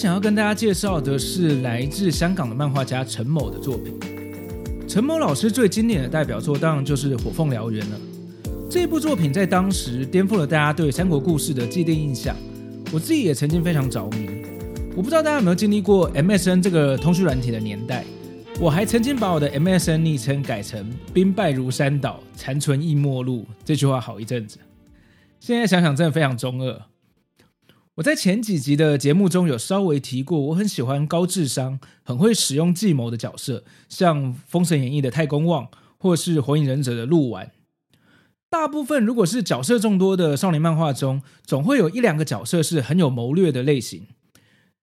想要跟大家介绍的是来自香港的漫画家陈某的作品。陈某老师最经典的代表作当然就是《火凤燎原》了。这部作品在当时颠覆了大家对三国故事的既定印象，我自己也曾经非常着迷。我不知道大家有没有经历过 MSN 这个通讯软体的年代，我还曾经把我的 MSN 昵称改成“兵败如山倒，残存亦末路”这句话好一阵子。现在想想，真的非常中二。我在前几集的节目中有稍微提过，我很喜欢高智商、很会使用计谋的角色，像《封神演义》的太公望，或是《火影忍者》的鹿丸。大部分如果是角色众多的少年漫画中，总会有一两个角色是很有谋略的类型。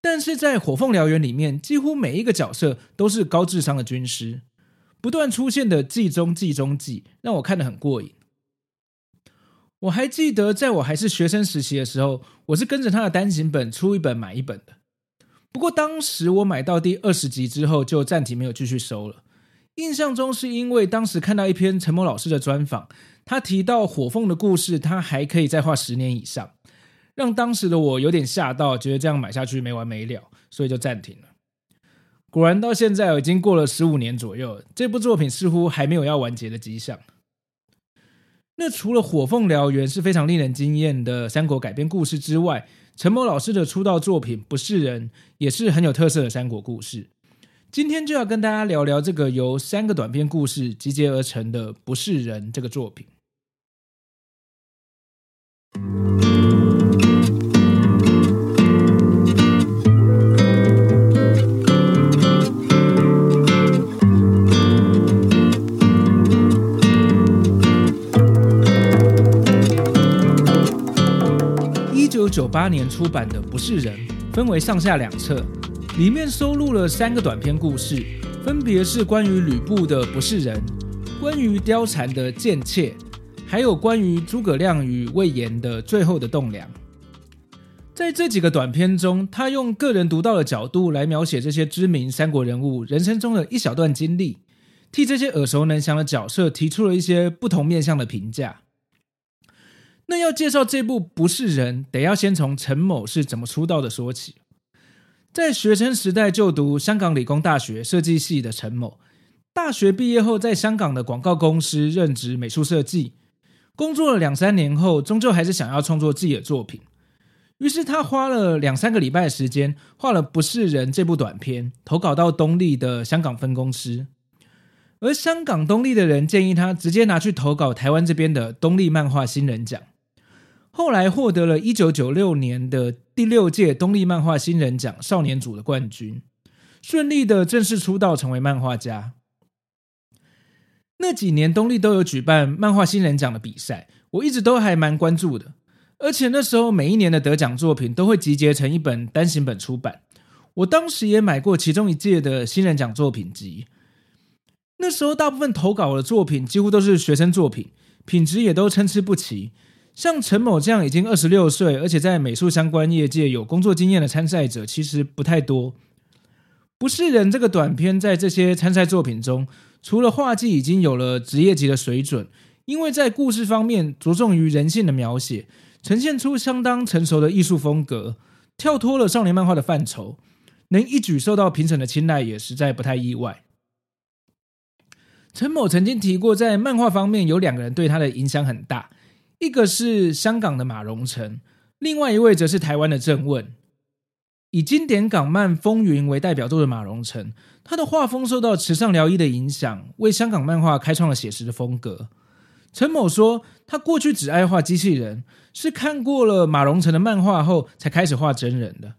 但是在《火凤燎原》里面，几乎每一个角色都是高智商的军师，不断出现的计中计中计，让我看得很过瘾。我还记得，在我还是学生时期的时候，我是跟着他的单行本出一本买一本的。不过当时我买到第二十集之后就暂停，没有继续收了。印象中是因为当时看到一篇陈某老师的专访，他提到火凤的故事，他还可以再画十年以上，让当时的我有点吓到，觉得这样买下去没完没了，所以就暂停了。果然到现在已经过了十五年左右，这部作品似乎还没有要完结的迹象。那除了《火凤燎原》是非常令人惊艳的三国改编故事之外，陈某老师的出道作品《不是人》也是很有特色的三国故事。今天就要跟大家聊聊这个由三个短篇故事集结而成的《不是人》这个作品。九八年出版的《不是人》分为上下两册，里面收录了三个短篇故事，分别是关于吕布的不是人，关于貂蝉的贱妾，还有关于诸葛亮与魏延的最后的栋梁。在这几个短篇中，他用个人独到的角度来描写这些知名三国人物人生中的一小段经历，替这些耳熟能详的角色提出了一些不同面向的评价。那要介绍这部不是人，得要先从陈某是怎么出道的说起。在学生时代就读香港理工大学设计系的陈某，大学毕业后在香港的广告公司任职美术设计，工作了两三年后，终究还是想要创作自己的作品。于是他花了两三个礼拜的时间，画了《不是人》这部短片，投稿到东立的香港分公司。而香港东立的人建议他直接拿去投稿台湾这边的东立漫画新人奖。后来获得了一九九六年的第六届东立漫画新人奖少年组的冠军，顺利的正式出道成为漫画家。那几年东立都有举办漫画新人奖的比赛，我一直都还蛮关注的。而且那时候每一年的得奖作品都会集结成一本单行本出版，我当时也买过其中一届的新人奖作品集。那时候大部分投稿的作品几乎都是学生作品，品质也都参差不齐。像陈某这样已经二十六岁，而且在美术相关业界有工作经验的参赛者，其实不太多。不是人这个短片在这些参赛作品中，除了画技已经有了职业级的水准，因为在故事方面着重于人性的描写，呈现出相当成熟的艺术风格，跳脱了少年漫画的范畴，能一举受到评审的青睐，也实在不太意外。陈某曾经提过，在漫画方面有两个人对他的影响很大。一个是香港的马荣成，另外一位则是台湾的郑问。以经典港漫《风云》为代表作的马荣成，他的画风受到池上辽一的影响，为香港漫画开创了写实的风格。陈某说，他过去只爱画机器人，是看过了马荣成的漫画后才开始画真人的。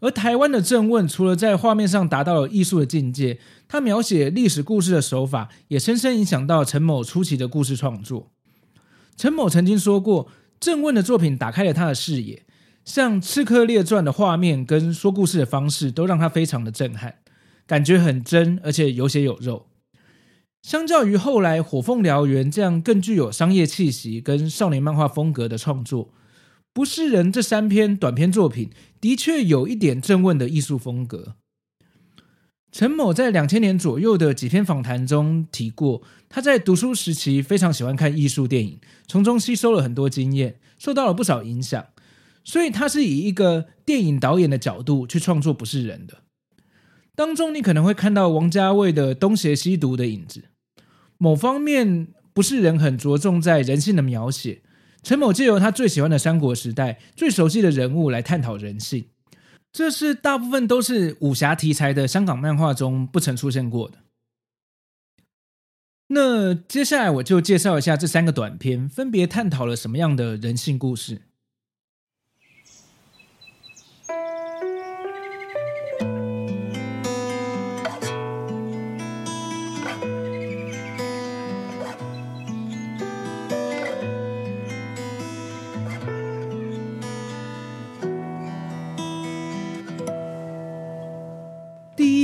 而台湾的郑问，除了在画面上达到了艺术的境界，他描写历史故事的手法也深深影响到陈某初期的故事创作。陈某曾经说过，郑问的作品打开了他的视野，像《刺客列传》的画面跟说故事的方式都让他非常的震撼，感觉很真，而且有血有肉。相较于后来《火凤燎原》这样更具有商业气息跟少年漫画风格的创作，《不是人》这三篇短篇作品的确有一点郑问的艺术风格。陈某在两千年左右的几篇访谈中提过，他在读书时期非常喜欢看艺术电影，从中吸收了很多经验，受到了不少影响。所以他是以一个电影导演的角度去创作《不是人》的。当中你可能会看到王家卫的东邪西毒的影子。某方面，《不是人》很着重在人性的描写。陈某借由他最喜欢的三国时代、最熟悉的人物来探讨人性。这是大部分都是武侠题材的香港漫画中不曾出现过的。那接下来我就介绍一下这三个短片分别探讨了什么样的人性故事。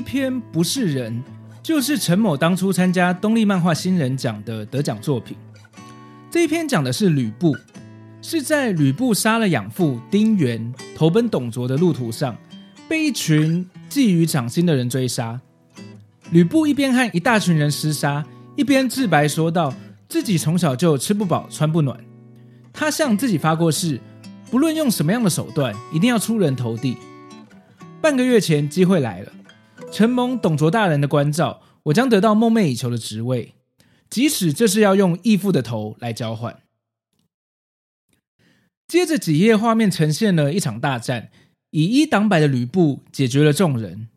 篇不是人，就是陈某当初参加东立漫画新人奖的得奖作品。这一篇讲的是吕布，是在吕布杀了养父丁原，投奔董卓的路途上，被一群觊觎掌心的人追杀。吕布一边和一大群人厮杀，一边自白说道：自己从小就吃不饱穿不暖。他向自己发过誓，不论用什么样的手段，一定要出人头地。半个月前，机会来了。承蒙董卓大人的关照，我将得到梦寐以求的职位，即使这是要用义父的头来交换。接着几页画面呈现了一场大战，以一挡百的吕布解决了众人。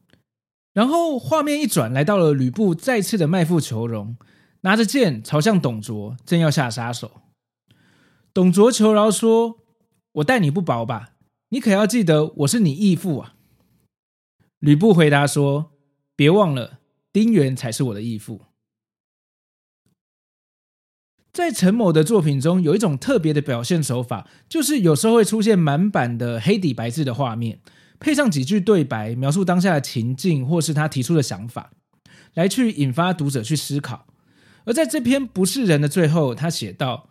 然后画面一转，来到了吕布再次的卖父求荣，拿着剑朝向董卓，正要下杀手。董卓求饶说：“我待你不薄吧？你可要记得我是你义父啊！”吕布回答说：“别忘了，丁原才是我的义父。”在陈某的作品中，有一种特别的表现手法，就是有时候会出现满版的黑底白字的画面，配上几句对白，描述当下的情境或是他提出的想法，来去引发读者去思考。而在这篇不是人的最后，他写道：“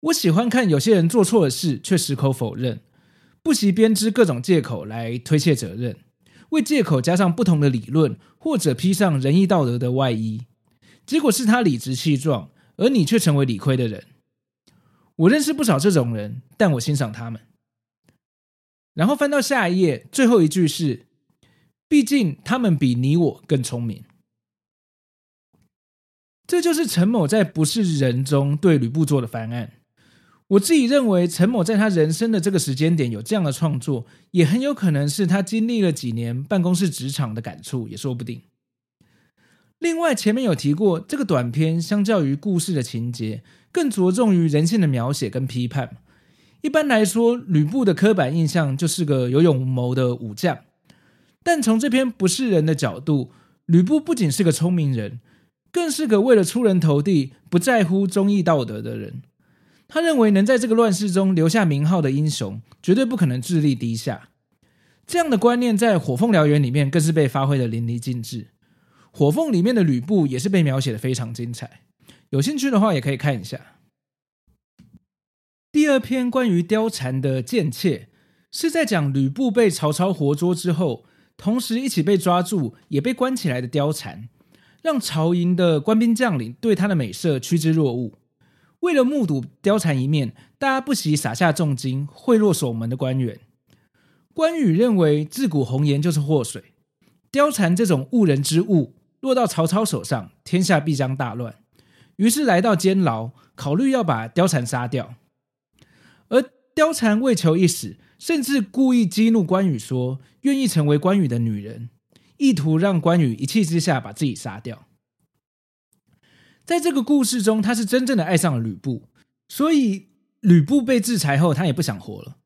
我喜欢看有些人做错了事却矢口否认，不惜编织各种借口来推卸责任。”为借口加上不同的理论，或者披上仁义道德的外衣，结果是他理直气壮，而你却成为理亏的人。我认识不少这种人，但我欣赏他们。然后翻到下一页，最后一句是：毕竟他们比你我更聪明。这就是陈某在《不是人》中对吕布做的翻案。我自己认为，陈某在他人生的这个时间点有这样的创作，也很有可能是他经历了几年办公室职场的感触，也说不定。另外，前面有提过，这个短片相较于故事的情节，更着重于人性的描写跟批判。一般来说，吕布的刻板印象就是个有勇无谋的武将，但从这篇不是人的角度，吕布不仅是个聪明人，更是个为了出人头地，不在乎忠义道德的人。他认为能在这个乱世中留下名号的英雄，绝对不可能智力低下。这样的观念在《火凤燎原》里面更是被发挥得淋漓尽致。《火凤》里面的吕布也是被描写得非常精彩，有兴趣的话也可以看一下。第二篇关于貂蝉的贱妾，是在讲吕布被曹操活捉之后，同时一起被抓住也被关起来的貂蝉，让曹营的官兵将领对他的美色趋之若鹜。为了目睹貂蝉一面，大家不惜撒下重金贿赂守门的官员。关羽认为自古红颜就是祸水，貂蝉这种误人之物落到曹操手上，天下必将大乱。于是来到监牢，考虑要把貂蝉杀掉。而貂蝉为求一死，甚至故意激怒关羽，说愿意成为关羽的女人，意图让关羽一气之下把自己杀掉。在这个故事中，他是真正的爱上了吕布，所以吕布被制裁后，他也不想活了。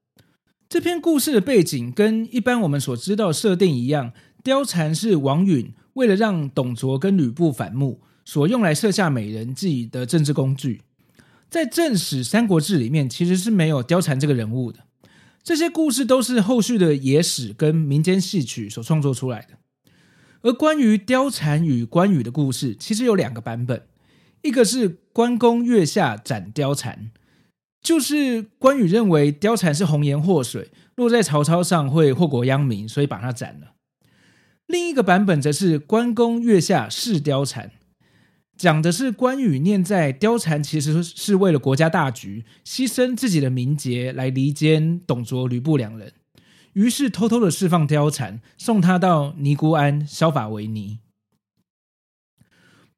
这篇故事的背景跟一般我们所知道设定一样，貂蝉是王允为了让董卓跟吕布反目所用来设下美人计的政治工具。在正史《三国志》里面，其实是没有貂蝉这个人物的。这些故事都是后续的野史跟民间戏曲所创作出来的。而关于貂蝉与关羽的故事，其实有两个版本，一个是关公月下斩貂蝉，就是关羽认为貂蝉是红颜祸水，落在曹操上会祸国殃民，所以把他斩了。另一个版本则是关公月下试貂蝉，讲的是关羽念在貂蝉其实是为了国家大局，牺牲自己的名节来离间董卓、吕布两人。于是偷偷的释放貂蝉，送他到尼姑庵削发为尼。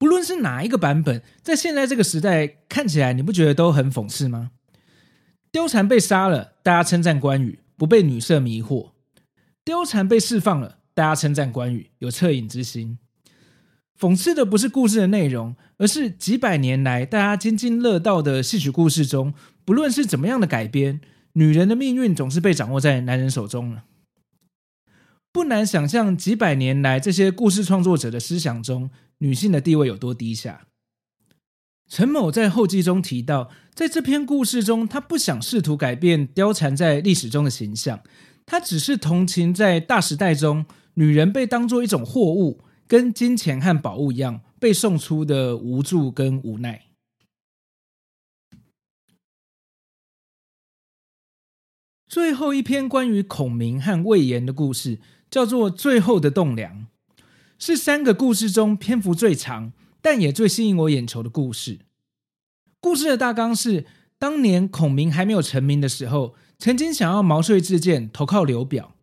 不论是哪一个版本，在现在这个时代看起来，你不觉得都很讽刺吗？貂蝉被杀了，大家称赞关羽不被女色迷惑；貂蝉被释放了，大家称赞关羽有恻隐之心。讽刺的不是故事的内容，而是几百年来大家津津乐道的戏曲故事中，不论是怎么样的改编。女人的命运总是被掌握在男人手中了。不难想象，几百年来这些故事创作者的思想中，女性的地位有多低下。陈某在后记中提到，在这篇故事中，他不想试图改变貂蝉在历史中的形象，他只是同情在大时代中，女人被当作一种货物，跟金钱和宝物一样被送出的无助跟无奈。最后一篇关于孔明和魏延的故事，叫做《最后的栋梁》，是三个故事中篇幅最长，但也最吸引我眼球的故事。故事的大纲是：当年孔明还没有成名的时候，曾经想要毛遂自荐投靠刘表，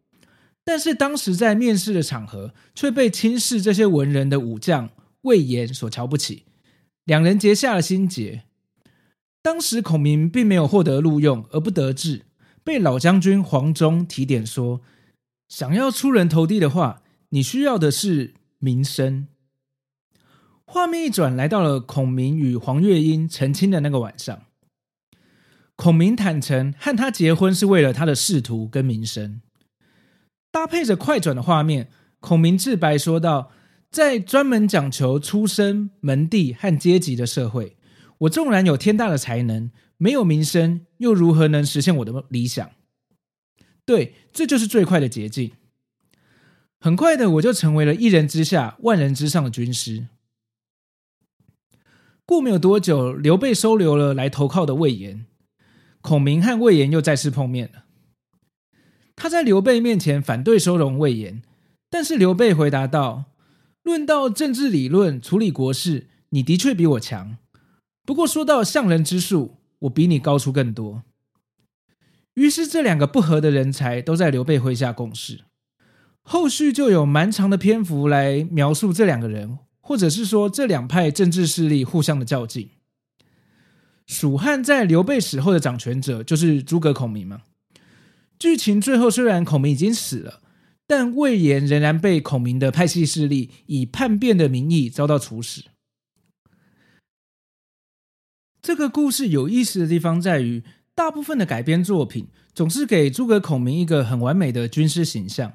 但是当时在面试的场合，却被轻视这些文人的武将魏延所瞧不起，两人结下了心结。当时孔明并没有获得录用，而不得志。被老将军黄忠提点说：“想要出人头地的话，你需要的是名声。”画面一转，来到了孔明与黄月英成亲的那个晚上。孔明坦诚和他结婚是为了他的仕途跟名声。搭配着快转的画面，孔明自白说道：“在专门讲求出身、门第和阶级的社会，我纵然有天大的才能。”没有名声，又如何能实现我的理想？对，这就是最快的捷径。很快的，我就成为了一人之下、万人之上的军师。过没有多久，刘备收留了来投靠的魏延，孔明和魏延又再次碰面了。他在刘备面前反对收容魏延，但是刘备回答道：“论到政治理论、处理国事，你的确比我强。不过说到相人之术，”我比你高出更多，于是这两个不合的人才都在刘备麾下共事。后续就有蛮长的篇幅来描述这两个人，或者是说这两派政治势力互相的较劲。蜀汉在刘备死后的掌权者就是诸葛孔明嘛。剧情最后虽然孔明已经死了，但魏延仍然被孔明的派系势力以叛变的名义遭到处死。这个故事有意思的地方在于，大部分的改编作品总是给诸葛孔明一个很完美的军师形象，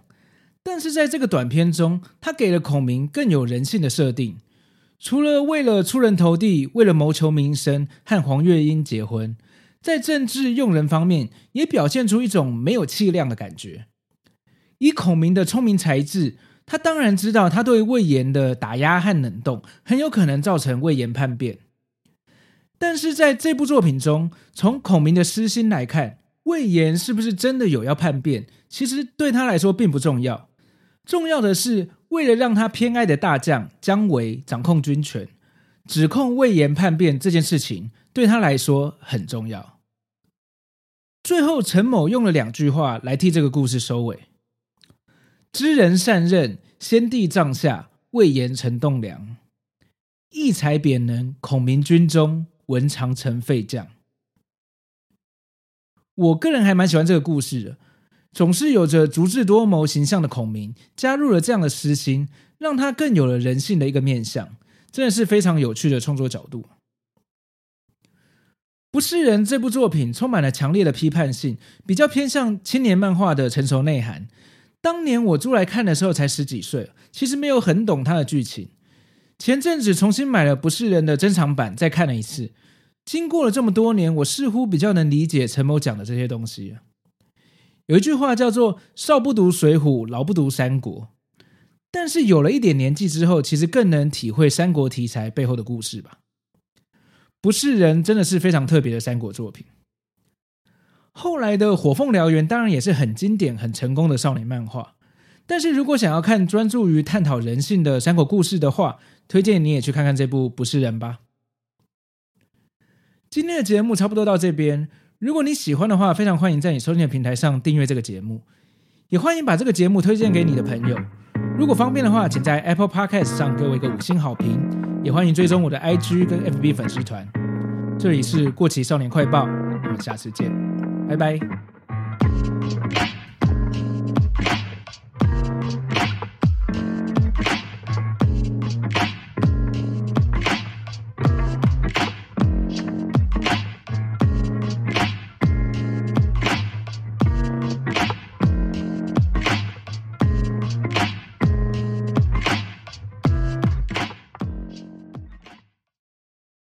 但是在这个短片中，他给了孔明更有人性的设定。除了为了出人头地，为了谋求名声和黄月英结婚，在政治用人方面也表现出一种没有气量的感觉。以孔明的聪明才智，他当然知道他对魏延的打压和冷冻很有可能造成魏延叛变。但是在这部作品中，从孔明的私心来看，魏延是不是真的有要叛变，其实对他来说并不重要。重要的是，为了让他偏爱的大将姜维掌控军权，指控魏延叛变这件事情对他来说很重要。最后，陈某用了两句话来替这个故事收尾：“知人善任，先帝帐下，魏延成栋梁；义才贬能，孔明军中。”文长成废将，我个人还蛮喜欢这个故事的。总是有着足智多谋形象的孔明，加入了这样的私心，让他更有了人性的一个面相，真的是非常有趣的创作角度。不是人这部作品充满了强烈的批判性，比较偏向青年漫画的成熟内涵。当年我租来看的时候才十几岁，其实没有很懂它的剧情。前阵子重新买了《不是人》的珍藏版，再看了一次。经过了这么多年，我似乎比较能理解陈某讲的这些东西。有一句话叫做“少不读水浒，老不读三国”，但是有了一点年纪之后，其实更能体会三国题材背后的故事吧。不是人真的是非常特别的三国作品。后来的《火凤燎原》当然也是很经典、很成功的少年漫画，但是如果想要看专注于探讨人性的三国故事的话，推荐你也去看看这部《不是人》吧。今天的节目差不多到这边。如果你喜欢的话，非常欢迎在你收听的平台上订阅这个节目，也欢迎把这个节目推荐给你的朋友。如果方便的话，请在 Apple Podcast 上给我一个五星好评，也欢迎追踪我的 IG 跟 FB 粉丝团。这里是过期少年快报，我们下次见，拜拜。